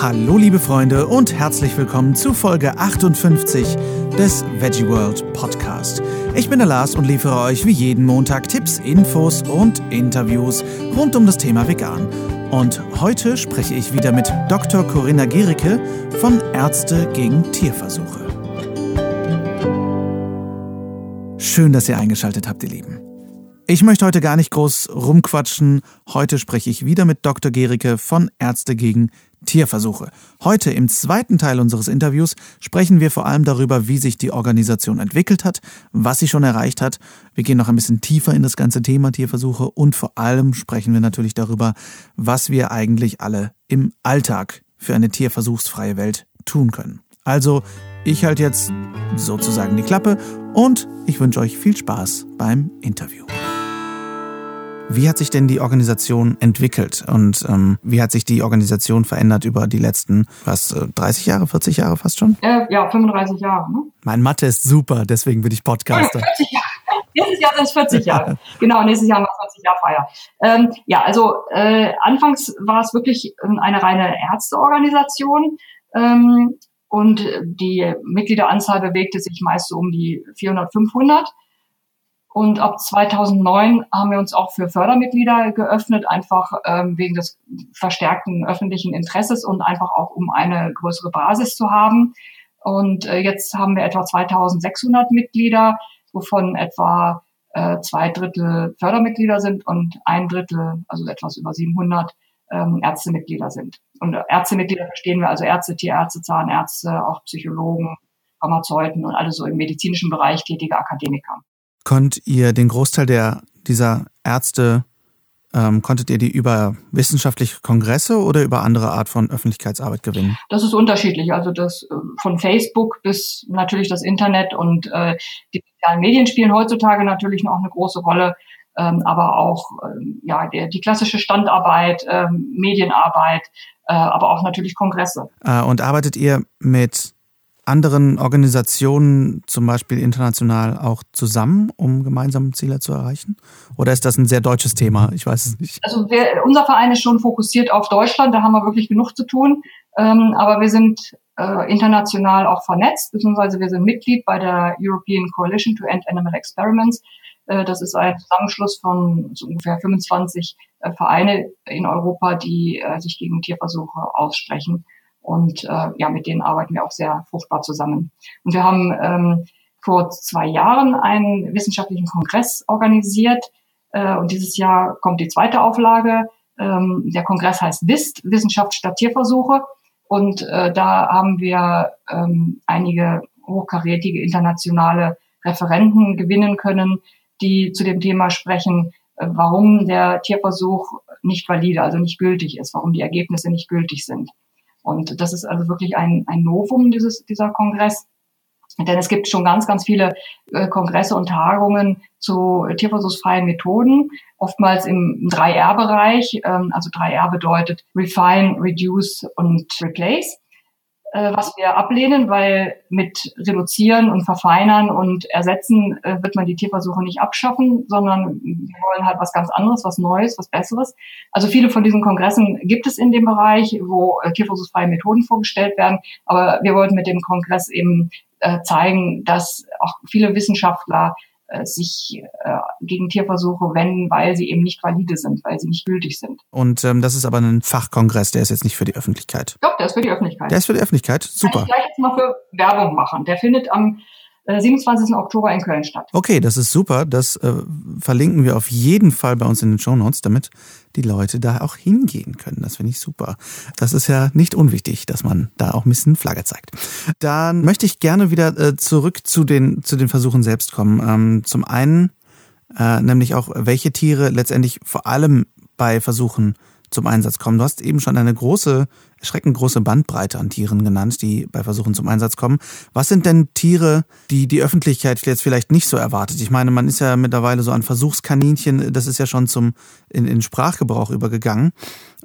Hallo liebe Freunde und herzlich willkommen zu Folge 58 des Veggie World Podcast. Ich bin der Lars und liefere euch wie jeden Montag Tipps, Infos und Interviews rund um das Thema Vegan. Und heute spreche ich wieder mit Dr. Corinna Gericke von Ärzte gegen Tierversuche. Schön, dass ihr eingeschaltet habt, ihr Lieben. Ich möchte heute gar nicht groß rumquatschen. Heute spreche ich wieder mit Dr. Gericke von Ärzte gegen Tierversuche. Heute im zweiten Teil unseres Interviews sprechen wir vor allem darüber, wie sich die Organisation entwickelt hat, was sie schon erreicht hat. Wir gehen noch ein bisschen tiefer in das ganze Thema Tierversuche und vor allem sprechen wir natürlich darüber, was wir eigentlich alle im Alltag für eine tierversuchsfreie Welt tun können. Also, ich halte jetzt sozusagen die Klappe und ich wünsche euch viel Spaß beim Interview. Wie hat sich denn die Organisation entwickelt und ähm, wie hat sich die Organisation verändert über die letzten, was, 30 äh, Jahre, 40 Jahre fast schon? Äh, ja, 35 Jahre. Ne? Mein Mathe ist super, deswegen bin ich Podcaster. 40 Jahre. Nächstes Jahr sind es 40 Jahre. genau, nächstes Jahr haben wir 20 Jahre Feier. Ähm, ja, also äh, anfangs war es wirklich eine reine Ärzteorganisation. Ähm, und die Mitgliederanzahl bewegte sich meist so um die 400, 500. Und ab 2009 haben wir uns auch für Fördermitglieder geöffnet, einfach ähm, wegen des verstärkten öffentlichen Interesses und einfach auch um eine größere Basis zu haben. Und äh, jetzt haben wir etwa 2600 Mitglieder, wovon etwa äh, zwei Drittel Fördermitglieder sind und ein Drittel, also etwas über 700 ähm, Ärztemitglieder sind. Und Ärztemitglieder verstehen wir also Ärzte, Tierärzte, Zahnärzte, auch Psychologen, Pharmazeuten und alle so im medizinischen Bereich tätige Akademiker konnt ihr den Großteil der, dieser Ärzte, ähm, konntet ihr die über wissenschaftliche Kongresse oder über andere Art von Öffentlichkeitsarbeit gewinnen? Das ist unterschiedlich. Also das äh, von Facebook bis natürlich das Internet und äh, die sozialen Medien spielen heutzutage natürlich noch eine große Rolle. Ähm, aber auch ähm, ja der, die klassische Standarbeit, ähm, Medienarbeit, äh, aber auch natürlich Kongresse. Äh, und arbeitet ihr mit anderen Organisationen, zum Beispiel international, auch zusammen, um gemeinsame Ziele zu erreichen? Oder ist das ein sehr deutsches Thema? Ich weiß es nicht. Also wir, unser Verein ist schon fokussiert auf Deutschland, da haben wir wirklich genug zu tun. Ähm, aber wir sind äh, international auch vernetzt, beziehungsweise wir sind Mitglied bei der European Coalition to End Animal Experiments. Äh, das ist ein Zusammenschluss von so ungefähr 25 äh, Vereine in Europa, die äh, sich gegen Tierversuche aussprechen. Und äh, ja, mit denen arbeiten wir auch sehr fruchtbar zusammen. Und wir haben ähm, vor zwei Jahren einen wissenschaftlichen Kongress organisiert. Äh, und dieses Jahr kommt die zweite Auflage. Ähm, der Kongress heißt WIST, Wissenschaft statt Tierversuche. Und äh, da haben wir ähm, einige hochkarätige internationale Referenten gewinnen können, die zu dem Thema sprechen, äh, warum der Tierversuch nicht valide, also nicht gültig ist, warum die Ergebnisse nicht gültig sind. Und das ist also wirklich ein, ein Novum, dieses, dieser Kongress. Denn es gibt schon ganz, ganz viele äh, Kongresse und Tagungen zu tierversuchsfreien Methoden, oftmals im 3R-Bereich. Ähm, also 3R bedeutet Refine, Reduce und Replace äh, was wir ablehnen, weil mit Reduzieren und Verfeinern und Ersetzen äh, wird man die Tierversuche nicht abschaffen, sondern wir wollen halt was ganz anderes, was Neues, was Besseres. Also viele von diesen Kongressen gibt es in dem Bereich, wo äh, tierversuchsfreie Methoden vorgestellt werden. Aber wir wollten mit dem Kongress eben äh, zeigen, dass auch viele Wissenschaftler sich äh, gegen Tierversuche wenden, weil sie eben nicht valide sind, weil sie nicht gültig sind. Und ähm, das ist aber ein Fachkongress, der ist jetzt nicht für die Öffentlichkeit. Doch, der ist für die Öffentlichkeit. Der ist für die Öffentlichkeit, super. Kann ich gleich jetzt mal für Werbung machen. Der findet am 27. Äh, Oktober in Köln statt. Okay, das ist super. Das äh, verlinken wir auf jeden Fall bei uns in den Show Notes, damit die Leute da auch hingehen können. Das finde ich super. Das ist ja nicht unwichtig, dass man da auch ein bisschen Flagge zeigt. Dann möchte ich gerne wieder äh, zurück zu den, zu den Versuchen selbst kommen. Ähm, zum einen äh, nämlich auch, welche Tiere letztendlich vor allem bei Versuchen zum Einsatz kommen. Du hast eben schon eine große, erschreckend große Bandbreite an Tieren genannt, die bei Versuchen zum Einsatz kommen. Was sind denn Tiere, die die Öffentlichkeit jetzt vielleicht nicht so erwartet? Ich meine, man ist ja mittlerweile so an Versuchskaninchen, das ist ja schon zum in, in Sprachgebrauch übergegangen.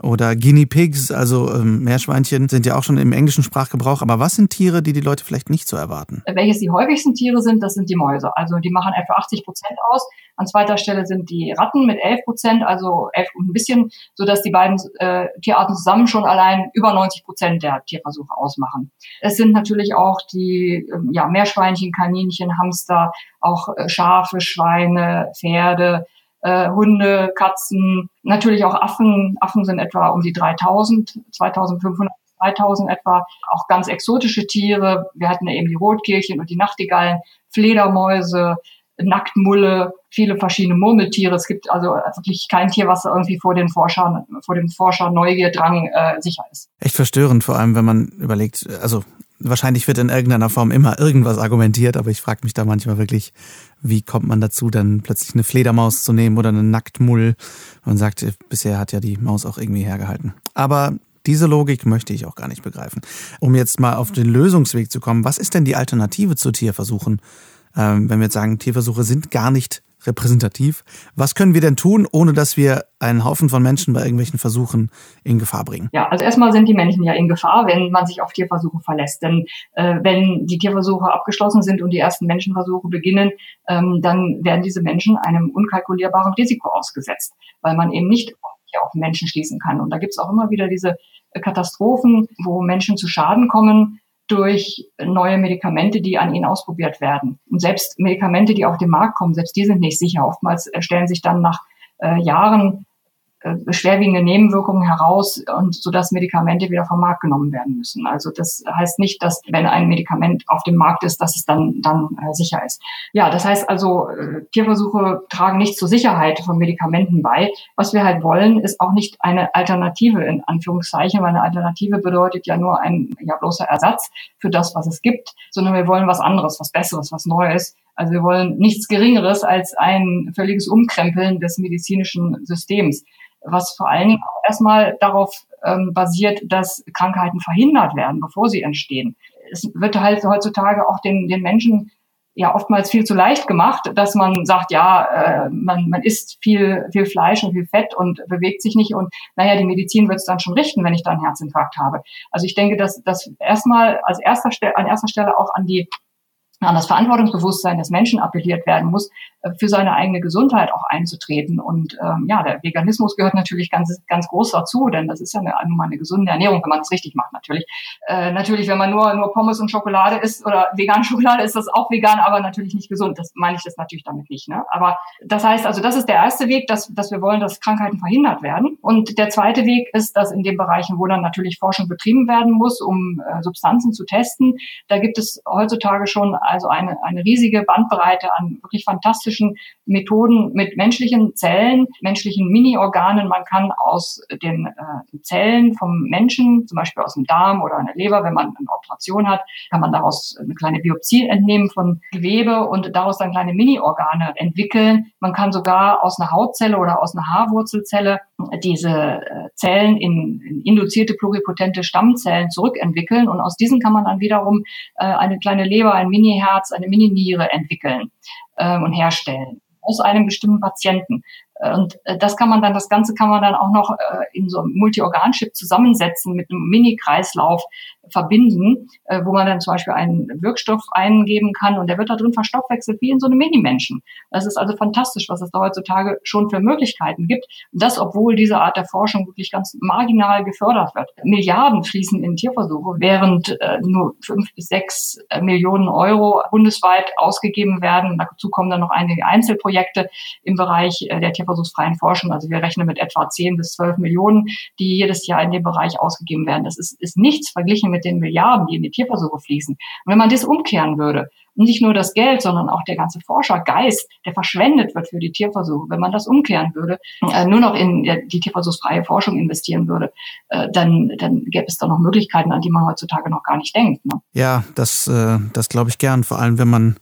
oder Guinea Pigs, also ähm, Meerschweinchen, sind ja auch schon im englischen Sprachgebrauch. Aber was sind Tiere, die die Leute vielleicht nicht so erwarten? Welches die häufigsten Tiere sind, das sind die Mäuse. Also die machen etwa 80 Prozent aus. An zweiter Stelle sind die Ratten mit 11 Prozent, also 11 und ein bisschen, so dass die beiden äh, Tierarten zusammen schon allein über 90 Prozent der Tierversuche ausmachen. Es sind natürlich auch die äh, ja, Meerschweinchen, Kaninchen, Hamster, auch äh, Schafe, Schweine, Pferde, äh, Hunde, Katzen, natürlich auch Affen. Affen sind etwa um die 3000, 2500 3000 etwa, auch ganz exotische Tiere. Wir hatten ja eben die Rotkehlchen und die Nachtigallen, Fledermäuse, Nacktmulle, viele verschiedene Murmeltiere. Es gibt also wirklich kein Tier, was irgendwie vor den Forschern, vor dem Forscher Neugierdrang äh, sicher ist. Echt verstörend, vor allem wenn man überlegt, also wahrscheinlich wird in irgendeiner Form immer irgendwas argumentiert, aber ich frage mich da manchmal wirklich, wie kommt man dazu, dann plötzlich eine Fledermaus zu nehmen oder einen Nacktmull? Man sagt, bisher hat ja die Maus auch irgendwie hergehalten. Aber diese Logik möchte ich auch gar nicht begreifen. Um jetzt mal auf den Lösungsweg zu kommen, was ist denn die Alternative zu Tierversuchen? Ähm, wenn wir jetzt sagen, Tierversuche sind gar nicht repräsentativ. Was können wir denn tun, ohne dass wir einen Haufen von Menschen bei irgendwelchen Versuchen in Gefahr bringen? Ja, also erstmal sind die Menschen ja in Gefahr, wenn man sich auf Tierversuche verlässt. Denn äh, wenn die Tierversuche abgeschlossen sind und die ersten Menschenversuche beginnen, ähm, dann werden diese Menschen einem unkalkulierbaren Risiko ausgesetzt, weil man eben nicht auf Menschen schließen kann. Und da gibt es auch immer wieder diese Katastrophen, wo Menschen zu Schaden kommen, durch neue Medikamente, die an ihnen ausprobiert werden. Und selbst Medikamente, die auf den Markt kommen, selbst die sind nicht sicher. Oftmals stellen sich dann nach äh, Jahren äh, schwerwiegende Nebenwirkungen heraus und so dass Medikamente wieder vom Markt genommen werden müssen. Also das heißt nicht, dass wenn ein Medikament auf dem Markt ist, dass es dann dann äh, sicher ist. Ja, das heißt also äh, Tierversuche tragen nicht zur Sicherheit von Medikamenten bei. Was wir halt wollen, ist auch nicht eine Alternative in Anführungszeichen, weil eine Alternative bedeutet ja nur ein ja bloßer Ersatz für das, was es gibt, sondern wir wollen was anderes, was Besseres, was Neues. Also wir wollen nichts Geringeres als ein völliges Umkrempeln des medizinischen Systems was vor allen Dingen auch erstmal darauf ähm, basiert, dass Krankheiten verhindert werden, bevor sie entstehen. Es wird halt heutzutage auch den, den Menschen ja oftmals viel zu leicht gemacht, dass man sagt, ja, äh, man, man isst viel, viel Fleisch und viel Fett und bewegt sich nicht und naja, die Medizin wird es dann schon richten, wenn ich da einen Herzinfarkt habe. Also ich denke, dass das erstmal als erster an erster Stelle auch an die an das Verantwortungsbewusstsein des Menschen appelliert werden muss, äh, für seine eigene Gesundheit auch einzutreten. Und ähm, ja, der Veganismus gehört natürlich ganz, ganz groß dazu, denn das ist ja eine, nun mal eine gesunde Ernährung, wenn man es richtig macht natürlich. Äh, natürlich, wenn man nur, nur Pommes und Schokolade isst oder vegane Schokolade, ist das auch vegan, aber natürlich nicht gesund. Das meine ich das natürlich damit nicht. Ne? Aber das heißt also, das ist der erste Weg, dass, dass wir wollen, dass Krankheiten verhindert werden. Und der zweite Weg ist, dass in den Bereichen, wo dann natürlich Forschung betrieben werden muss, um äh, Substanzen zu testen, da gibt es heutzutage schon also eine, eine riesige Bandbreite an wirklich fantastischen Methoden mit menschlichen Zellen, menschlichen Mini-Organen. Man kann aus den äh, Zellen vom Menschen, zum Beispiel aus dem Darm oder einer Leber, wenn man eine Operation hat, kann man daraus eine kleine Biopsie entnehmen von Gewebe und daraus dann kleine Mini-Organe entwickeln. Man kann sogar aus einer Hautzelle oder aus einer Haarwurzelzelle diese äh, Zellen in, in induzierte pluripotente Stammzellen zurückentwickeln und aus diesen kann man dann wiederum äh, eine kleine Leber, ein Mini-Herz, eine Mini-Niere entwickeln ähm, und herstellen aus einem bestimmten Patienten. Und äh, das kann man dann, das Ganze kann man dann auch noch äh, in so einem Multi-Organ-Chip zusammensetzen mit einem Mini-Kreislauf verbinden, äh, wo man dann zum Beispiel einen Wirkstoff eingeben kann und der wird da drin verstoffwechselt wie in so einem Mini-Menschen. Das ist also fantastisch, was es da heutzutage schon für Möglichkeiten gibt. Und das, obwohl diese Art der Forschung wirklich ganz marginal gefördert wird. Milliarden fließen in Tierversuche, während nur fünf bis sechs Millionen Euro bundesweit ausgegeben werden. Dazu kommen dann noch einige Einzelprojekte im Bereich der Tierversuchsfreien Forschung. Also wir rechnen mit etwa 10 bis 12 Millionen, die jedes Jahr in dem Bereich ausgegeben werden. Das ist, ist nichts verglichen mit den Milliarden, die in die Tierversuche fließen. Und wenn man das umkehren würde, nicht nur das Geld, sondern auch der ganze Forschergeist, der verschwendet wird für die Tierversuche. Wenn man das umkehren würde, äh, nur noch in die tierversuchsfreie Forschung investieren würde, äh, dann, dann gäbe es da noch Möglichkeiten, an die man heutzutage noch gar nicht denkt. Ne? Ja, das, äh, das glaube ich gern. Vor allem, wenn man,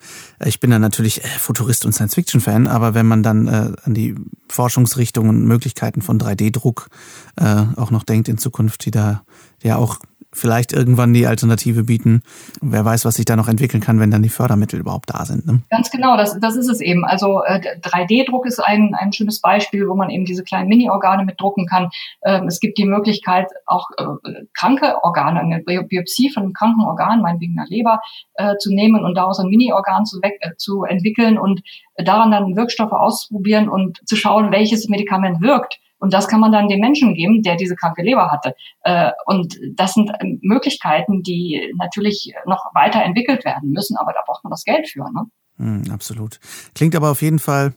ich bin ja natürlich äh, Futurist und Science-Fiction-Fan, aber wenn man dann äh, an die Forschungsrichtungen und Möglichkeiten von 3D-Druck äh, auch noch denkt in Zukunft, die da ja auch vielleicht irgendwann die Alternative bieten. Wer weiß, was sich da noch entwickeln kann, wenn dann die Fördermittel überhaupt da sind. Ne? Ganz genau, das, das ist es eben. Also äh, 3D-Druck ist ein, ein schönes Beispiel, wo man eben diese kleinen Mini-Organe mit drucken kann. Ähm, es gibt die Möglichkeit, auch äh, kranke Organe, eine Biopsie von einem kranken Organ, meinetwegen einer Leber, äh, zu nehmen und daraus ein Mini-Organ zu, äh, zu entwickeln und daran dann Wirkstoffe auszuprobieren und zu schauen, welches Medikament wirkt. Und das kann man dann dem Menschen geben, der diese kranke Leber hatte. Äh, und das sind ähm, Möglichkeiten, die natürlich noch weiterentwickelt werden müssen, aber da braucht man das Geld für. Ne? Mm, absolut. Klingt aber auf jeden Fall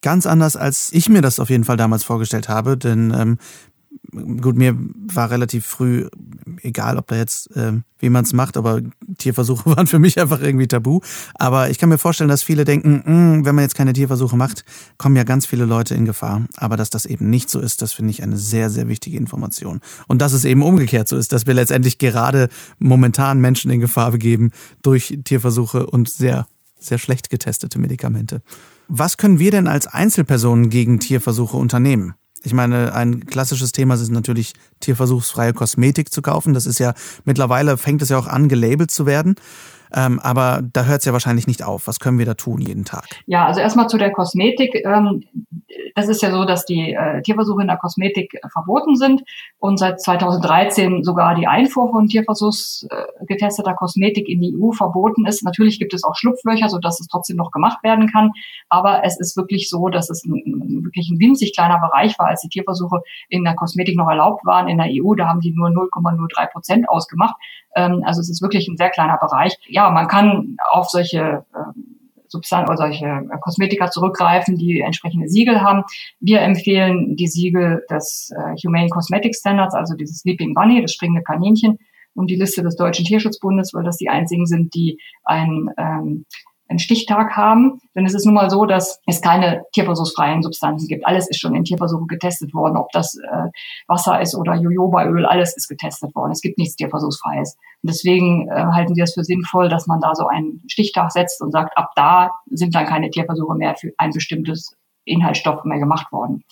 ganz anders, als ich mir das auf jeden Fall damals vorgestellt habe. Denn ähm, gut, mir war relativ früh egal, ob da jetzt, äh, wie man es macht, aber Tierversuche waren für mich einfach irgendwie tabu. Aber ich kann mir vorstellen, dass viele denken, mh, hm, wenn man jetzt keine Tierversuche macht, kommen ja ganz viele Leute in Gefahr. Aber dass das eben nicht so ist, das finde ich eine sehr, sehr wichtige Information. Und dass es eben umgekehrt so ist, dass wir letztendlich gerade momentan Menschen in Gefahr begeben durch Tierversuche und sehr, sehr schlecht getestete Medikamente. Was können wir denn als Einzelpersonen gegen Tierversuche unternehmen? Ich meine, ein klassisches Thema ist natürlich tierversuchsfreie Kosmetik zu kaufen. Das ist ja mittlerweile fängt es ja auch an, gelabelt zu werden. Ähm, aber da hört es ja wahrscheinlich nicht auf. Was können wir da tun jeden Tag? Ja, also erstmal zu der Kosmetik. Ähm, das ist ja so, dass die äh, Tierversuche in der Kosmetik äh, verboten sind und seit 2013 sogar die Einfuhr von tierversuchsgetesteter äh, Kosmetik in die EU verboten ist. Natürlich gibt es auch Schlupflöcher, sodass es trotzdem noch gemacht werden kann. Aber es ist wirklich so, dass es ein, wirklich ein winzig kleiner Bereich war, als die Tierversuche in der Kosmetik noch erlaubt waren in der EU. Da haben die nur 0,03 Prozent ausgemacht. Ähm, also es ist wirklich ein sehr kleiner Bereich. Ja, man kann auf solche ähm, Substanz oder solche äh, Kosmetika zurückgreifen, die entsprechende Siegel haben. Wir empfehlen die Siegel des äh, Humane Cosmetic Standards, also dieses Sleeping Bunny, das springende Kaninchen, und die Liste des Deutschen Tierschutzbundes, weil das die einzigen sind, die ein ähm, einen Stichtag haben. Denn es ist nun mal so, dass es keine tierversuchsfreien Substanzen gibt. Alles ist schon in Tierversuchen getestet worden. Ob das äh, Wasser ist oder Jojobaöl, alles ist getestet worden. Es gibt nichts tierversuchsfreies. Und deswegen äh, halten wir es für sinnvoll, dass man da so einen Stichtag setzt und sagt, ab da sind dann keine Tierversuche mehr für ein bestimmtes Inhaltsstoff mehr gemacht worden.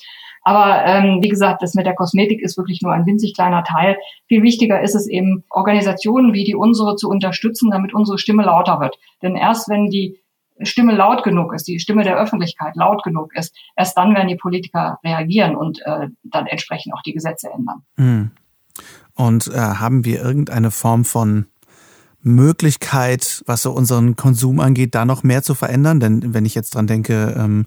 Aber ähm, wie gesagt, das mit der Kosmetik ist wirklich nur ein winzig kleiner Teil. Viel wichtiger ist es eben, Organisationen wie die unsere zu unterstützen, damit unsere Stimme lauter wird. Denn erst wenn die Stimme laut genug ist, die Stimme der Öffentlichkeit laut genug ist, erst dann werden die Politiker reagieren und äh, dann entsprechend auch die Gesetze ändern. Hm. Und äh, haben wir irgendeine Form von Möglichkeit, was so unseren Konsum angeht, da noch mehr zu verändern? Denn wenn ich jetzt dran denke, ähm,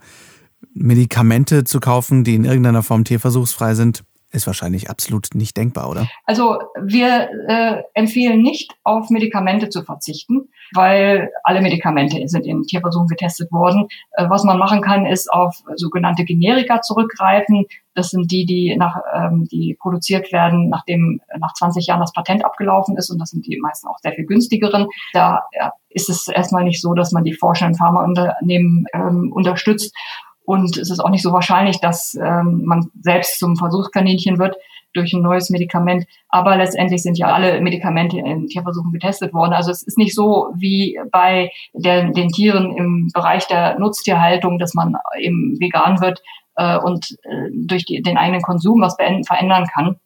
Medikamente zu kaufen, die in irgendeiner Form tierversuchsfrei sind, ist wahrscheinlich absolut nicht denkbar, oder? Also wir äh, empfehlen nicht, auf Medikamente zu verzichten, weil alle Medikamente sind in Tierversuchen getestet worden. Äh, was man machen kann, ist auf sogenannte Generika zurückgreifen. Das sind die, die nach, ähm, die produziert werden, nachdem nach 20 Jahren das Patent abgelaufen ist, und das sind die meisten auch sehr viel günstigeren. Da ja, ist es erstmal nicht so, dass man die forschenden Pharmaunternehmen ähm, unterstützt und es ist auch nicht so wahrscheinlich, dass ähm, man selbst zum Versuchskaninchen wird durch ein neues Medikament. Aber letztendlich sind ja alle Medikamente in Tierversuchen getestet worden. Also es ist nicht so wie bei der, den Tieren im Bereich der Nutztierhaltung, dass man eben vegan wird äh, und äh, durch die, den eigenen Konsum was verändern kann.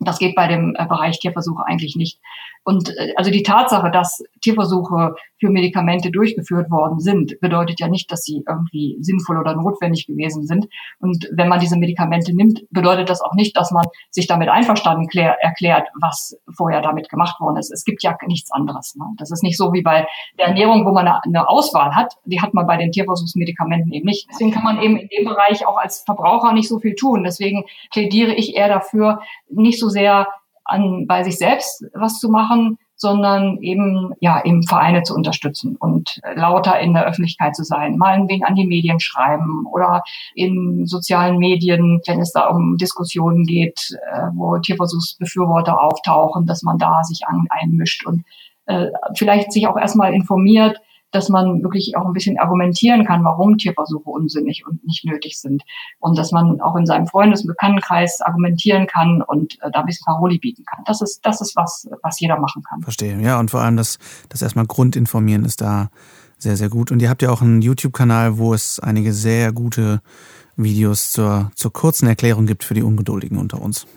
Das geht bei dem äh, Bereich Tierversuche eigentlich nicht. Und äh, also die Tatsache, dass Tierversuche für Medikamente durchgeführt worden sind, bedeutet ja nicht, dass sie irgendwie sinnvoll oder notwendig gewesen sind. Und wenn man diese Medikamente nimmt, bedeutet das auch nicht, dass man sich damit einverstanden erklärt, was vorher damit gemacht worden ist. Es gibt ja nichts anderes. Ne? Das ist nicht so wie bei der Ernährung, wo man eine Auswahl hat. Die hat man bei den Tierversuchsmedikamenten eben nicht. Deswegen kann man eben in dem Bereich auch als Verbraucher nicht so viel tun. Deswegen plädiere ich eher dafür, nicht so sehr an, bei sich selbst was zu machen, sondern eben, ja, eben Vereine zu unterstützen und lauter in der Öffentlichkeit zu sein, mal ein wenig an die Medien schreiben oder in sozialen Medien, wenn es da um Diskussionen geht, äh, wo Tierversuchsbefürworter auftauchen, dass man da sich einmischt und äh, vielleicht sich auch erstmal informiert, dass man wirklich auch ein bisschen argumentieren kann, warum Tierversuche unsinnig und nicht nötig sind. Und dass man auch in seinem Freundes- und Bekanntenkreis argumentieren kann und äh, da ein bisschen Paroli bieten kann. Das ist, das ist was, was jeder machen kann. Verstehe. Ja, und vor allem das, das erstmal Grundinformieren ist da sehr, sehr gut. Und ihr habt ja auch einen YouTube-Kanal, wo es einige sehr gute Videos zur, zur kurzen Erklärung gibt für die Ungeduldigen unter uns.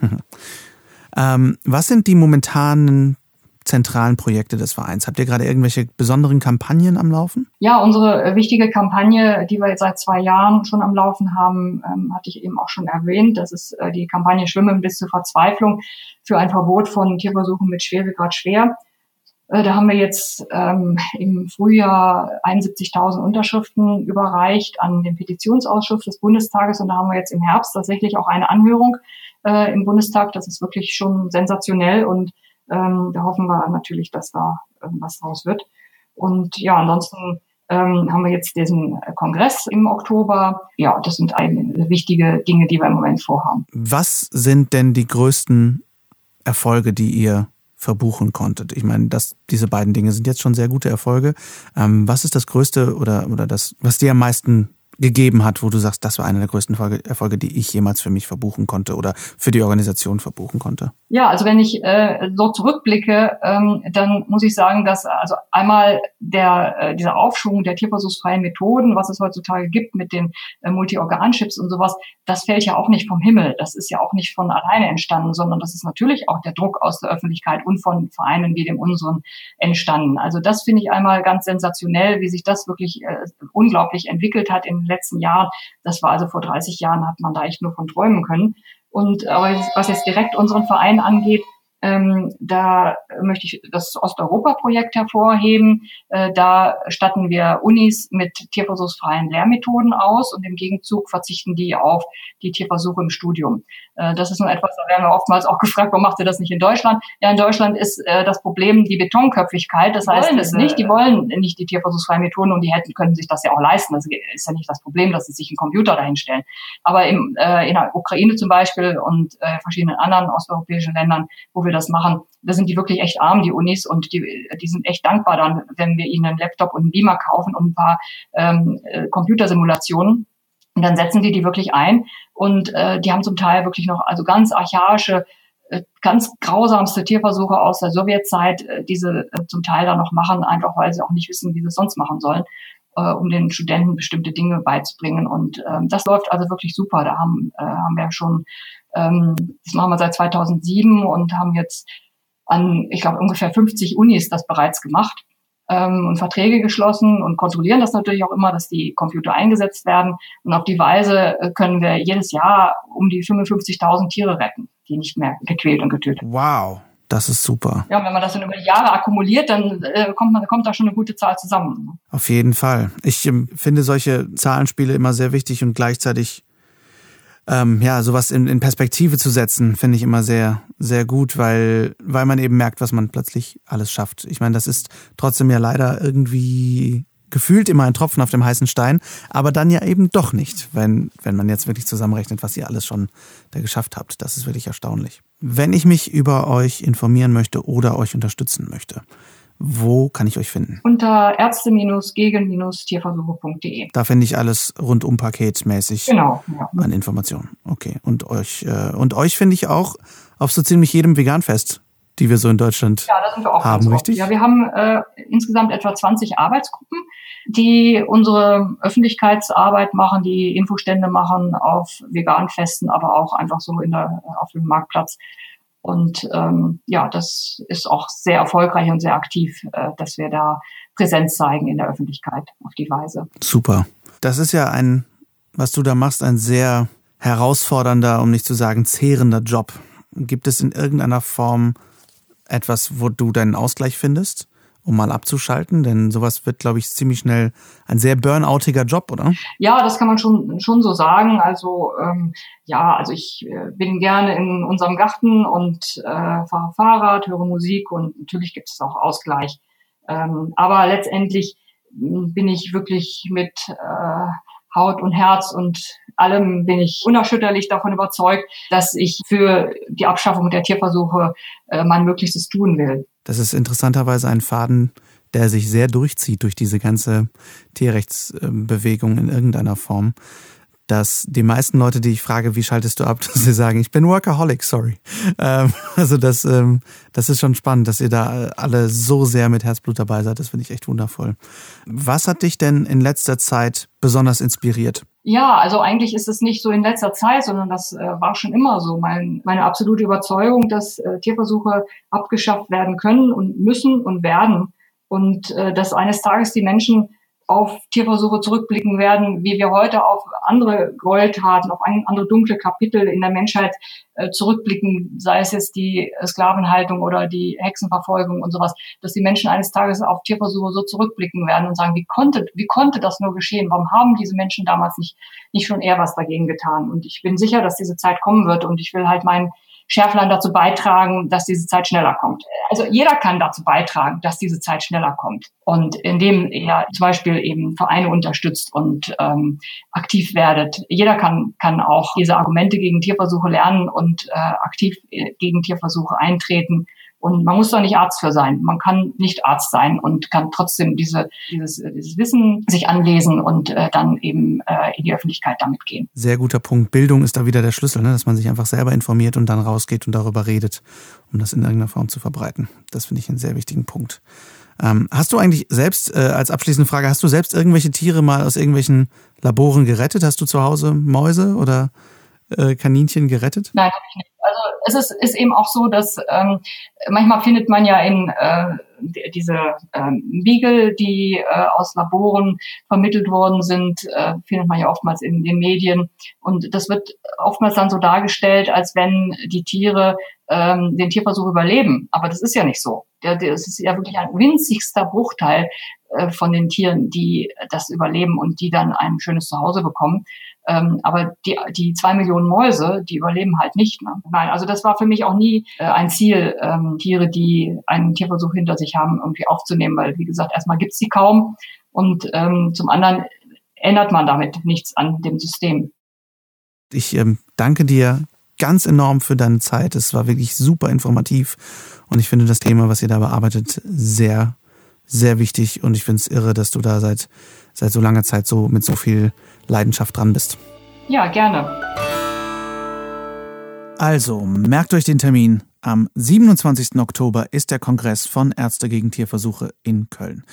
Ähm, was sind die momentanen zentralen Projekte des Vereins? Habt ihr gerade irgendwelche besonderen Kampagnen am Laufen? Ja, unsere äh, wichtige Kampagne, die wir jetzt seit zwei Jahren schon am Laufen haben, ähm, hatte ich eben auch schon erwähnt. Das ist äh, die Kampagne Schwimmen bis zur Verzweiflung für ein Verbot von Tierversuchen mit Schweregrad schwer. Äh, da haben wir jetzt ähm, im Frühjahr 71.000 Unterschriften überreicht an den Petitionsausschuss des Bundestages und da haben wir jetzt im Herbst tatsächlich auch eine Anhörung äh, im Bundestag. Das ist wirklich schon sensationell und ähm, da hoffen wir natürlich, dass da irgendwas draus wird. Und ja, ansonsten ähm, haben wir jetzt diesen Kongress im Oktober. Ja, das sind einige wichtige Dinge, die wir im Moment vorhaben. Was sind denn die größten Erfolge, die ihr verbuchen konntet? Ich meine, das, diese beiden Dinge sind jetzt schon sehr gute Erfolge. Ähm, was ist das Größte oder, oder das, was dir am meisten gegeben hat, wo du sagst, das war einer der größten Erfolge, die ich jemals für mich verbuchen konnte oder für die Organisation verbuchen konnte? Ja, also wenn ich äh, so zurückblicke, ähm, dann muss ich sagen, dass also einmal der äh, dieser Aufschwung der tierversuchsfreien Methoden, was es heutzutage gibt mit den äh, Multi-Organ-Chips und sowas, das fällt ja auch nicht vom Himmel. Das ist ja auch nicht von alleine entstanden, sondern das ist natürlich auch der Druck aus der Öffentlichkeit und von Vereinen wie dem unseren entstanden. Also das finde ich einmal ganz sensationell, wie sich das wirklich äh, unglaublich entwickelt hat in letzten Jahren. Das war also vor 30 Jahren, hat man da echt nur von träumen können. Und aber was jetzt direkt unseren Verein angeht, ähm, da möchte ich das Osteuropa-Projekt hervorheben. Äh, da statten wir Unis mit tierversuchsfreien Lehrmethoden aus und im Gegenzug verzichten die auf die Tierversuche im Studium. Äh, das ist nur etwas, da werden wir oftmals auch gefragt, warum macht ihr das nicht in Deutschland? Ja, in Deutschland ist äh, das Problem die Betonköpfigkeit. Das heißt, es nicht, die wollen nicht die tierversuchsfreien Methoden und die hätten, können sich das ja auch leisten. Das ist ja nicht das Problem, dass sie sich einen Computer dahinstellen. Aber im, äh, in der Ukraine zum Beispiel und äh, verschiedenen anderen osteuropäischen Ländern, wo wir das machen, da sind die wirklich echt arm, die Unis, und die, die sind echt dankbar dann, wenn wir ihnen einen Laptop und einen Beamer kaufen und ein paar ähm, äh, Computersimulationen. Und dann setzen die die wirklich ein. Und äh, die haben zum Teil wirklich noch also ganz archaische, äh, ganz grausamste Tierversuche aus der Sowjetzeit, äh, diese äh, zum Teil dann noch machen, einfach weil sie auch nicht wissen, wie sie es sonst machen sollen, äh, um den Studenten bestimmte Dinge beizubringen. Und ähm, das läuft also wirklich super. Da haben, äh, haben wir schon ähm, das machen wir seit 2007 und haben jetzt an, ich glaube, ungefähr 50 Unis das bereits gemacht ähm, und Verträge geschlossen und kontrollieren das natürlich auch immer, dass die Computer eingesetzt werden. Und auf die Weise äh, können wir jedes Jahr um die 55.000 Tiere retten, die nicht mehr gequält und getötet werden. Wow. Das ist super. Ja, wenn man das dann über die Jahre akkumuliert, dann äh, kommt man, kommt da schon eine gute Zahl zusammen. Auf jeden Fall. Ich ähm, finde solche Zahlenspiele immer sehr wichtig und gleichzeitig ähm, ja, sowas in, in Perspektive zu setzen, finde ich immer sehr, sehr gut, weil, weil man eben merkt, was man plötzlich alles schafft. Ich meine, das ist trotzdem ja leider irgendwie gefühlt immer ein Tropfen auf dem heißen Stein, aber dann ja eben doch nicht, wenn, wenn man jetzt wirklich zusammenrechnet, was ihr alles schon da geschafft habt. Das ist wirklich erstaunlich. Wenn ich mich über euch informieren möchte oder euch unterstützen möchte, wo kann ich euch finden? Unter ärzte-gegen-tierversuche.de. Da finde ich alles rundum paketmäßig genau, ja. an Informationen. Okay. Und euch, äh, und euch finde ich auch auf so ziemlich jedem Veganfest, die wir so in Deutschland ja, da sind wir auch haben, richtig? Ja, wir haben äh, insgesamt etwa 20 Arbeitsgruppen, die unsere Öffentlichkeitsarbeit machen, die Infostände machen auf Veganfesten, aber auch einfach so in der, auf dem Marktplatz und ähm, ja, das ist auch sehr erfolgreich und sehr aktiv, äh, dass wir da Präsenz zeigen in der Öffentlichkeit auf die Weise. Super. Das ist ja ein, was du da machst, ein sehr herausfordernder, um nicht zu sagen zehrender Job. Gibt es in irgendeiner Form etwas, wo du deinen Ausgleich findest? Um mal abzuschalten? Denn sowas wird, glaube ich, ziemlich schnell ein sehr burnoutiger Job, oder? Ja, das kann man schon, schon so sagen. Also ähm, ja, also ich äh, bin gerne in unserem Garten und äh, fahre Fahrrad, höre Musik und natürlich gibt es auch Ausgleich. Ähm, aber letztendlich hm, bin ich wirklich mit äh, Haut und Herz und allem bin ich unerschütterlich davon überzeugt, dass ich für die Abschaffung der Tierversuche äh, mein Möglichstes tun will. Das ist interessanterweise ein Faden, der sich sehr durchzieht durch diese ganze Tierrechtsbewegung in irgendeiner Form. Dass die meisten Leute, die ich frage, wie schaltest du ab, dass sie sagen, ich bin Workaholic, sorry. Ähm, also das, ähm, das ist schon spannend, dass ihr da alle so sehr mit Herzblut dabei seid. Das finde ich echt wundervoll. Was hat dich denn in letzter Zeit besonders inspiriert? Ja, also eigentlich ist es nicht so in letzter Zeit, sondern das äh, war schon immer so. Mein, meine absolute Überzeugung, dass äh, Tierversuche abgeschafft werden können und müssen und werden. Und äh, dass eines Tages die Menschen auf Tierversuche zurückblicken werden, wie wir heute auf andere Gräueltaten, auf andere dunkle Kapitel in der Menschheit äh, zurückblicken, sei es jetzt die Sklavenhaltung oder die Hexenverfolgung und sowas, dass die Menschen eines Tages auf Tierversuche so zurückblicken werden und sagen, wie konnte, wie konnte das nur geschehen? Warum haben diese Menschen damals nicht, nicht schon eher was dagegen getan? Und ich bin sicher, dass diese Zeit kommen wird und ich will halt meinen Schärflein dazu beitragen, dass diese Zeit schneller kommt. Also jeder kann dazu beitragen, dass diese Zeit schneller kommt. Und indem er zum Beispiel eben Vereine unterstützt und ähm, aktiv werdet. Jeder kann, kann auch diese Argumente gegen Tierversuche lernen und äh, aktiv äh, gegen Tierversuche eintreten und man muss da nicht Arzt für sein. Man kann nicht Arzt sein und kann trotzdem diese, dieses, dieses Wissen sich anlesen und äh, dann eben äh, in die Öffentlichkeit damit gehen. Sehr guter Punkt. Bildung ist da wieder der Schlüssel, ne? dass man sich einfach selber informiert und dann rausgeht und darüber redet, um das in irgendeiner Form zu verbreiten. Das finde ich einen sehr wichtigen Punkt. Ähm, hast du eigentlich selbst, äh, als abschließende Frage, hast du selbst irgendwelche Tiere mal aus irgendwelchen Laboren gerettet? Hast du zu Hause Mäuse oder äh, Kaninchen gerettet? Nein, habe ich nicht. Es ist, ist eben auch so, dass ähm, manchmal findet man ja in äh, diese ähm, Beagle, die äh, aus Laboren vermittelt worden sind, äh, findet man ja oftmals in den Medien. Und das wird oftmals dann so dargestellt, als wenn die Tiere ähm, den Tierversuch überleben. Aber das ist ja nicht so. Das ist ja wirklich ein winzigster Bruchteil äh, von den Tieren, die das überleben und die dann ein schönes Zuhause bekommen. Ähm, aber die, die zwei Millionen Mäuse, die überleben halt nicht. Ne? Nein, also das war für mich auch nie äh, ein Ziel, ähm, Tiere, die einen Tierversuch hinter sich haben, irgendwie aufzunehmen, weil wie gesagt, erstmal gibt's sie kaum und ähm, zum anderen ändert man damit nichts an dem System. Ich ähm, danke dir ganz enorm für deine Zeit. Es war wirklich super informativ und ich finde das Thema, was ihr da bearbeitet, sehr, sehr wichtig und ich finde es irre, dass du da seit, seit so langer Zeit so mit so viel Leidenschaft dran bist. Ja, gerne. Also, merkt euch den Termin. Am 27. Oktober ist der Kongress von Ärzte gegen Tierversuche in Köln.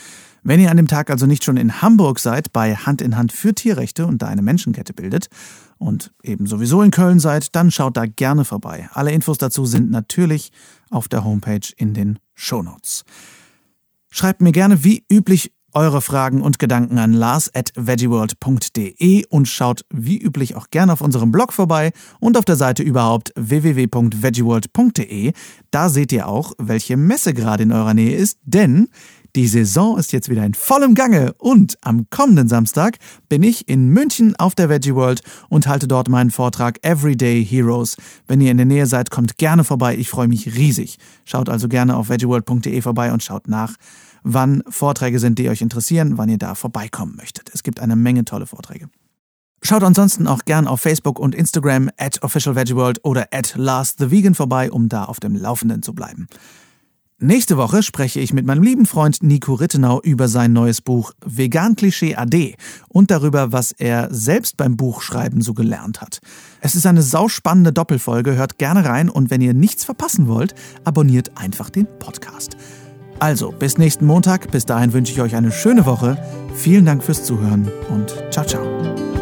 Wenn ihr an dem Tag also nicht schon in Hamburg seid, bei Hand in Hand für Tierrechte und da eine Menschenkette bildet und eben sowieso in Köln seid, dann schaut da gerne vorbei. Alle Infos dazu sind natürlich auf der Homepage in den Shownotes. Schreibt mir gerne wie üblich eure Fragen und Gedanken an lars at veggieworld.de und schaut wie üblich auch gerne auf unserem Blog vorbei und auf der Seite überhaupt www.veggieworld.de. Da seht ihr auch, welche Messe gerade in eurer Nähe ist, denn die Saison ist jetzt wieder in vollem Gange und am kommenden Samstag bin ich in München auf der Veggie World und halte dort meinen Vortrag Everyday Heroes. Wenn ihr in der Nähe seid, kommt gerne vorbei. Ich freue mich riesig. Schaut also gerne auf veggieworld.de vorbei und schaut nach, wann Vorträge sind, die euch interessieren, wann ihr da vorbeikommen möchtet. Es gibt eine Menge tolle Vorträge. Schaut ansonsten auch gern auf Facebook und Instagram at officialveggieworld oder at lastthevegan vorbei, um da auf dem Laufenden zu bleiben. Nächste Woche spreche ich mit meinem lieben Freund Nico Rittenau über sein neues Buch Vegan Klischee AD und darüber, was er selbst beim Buchschreiben so gelernt hat. Es ist eine sauspannende Doppelfolge, hört gerne rein und wenn ihr nichts verpassen wollt, abonniert einfach den Podcast. Also, bis nächsten Montag. Bis dahin wünsche ich euch eine schöne Woche. Vielen Dank fürs Zuhören und ciao, ciao.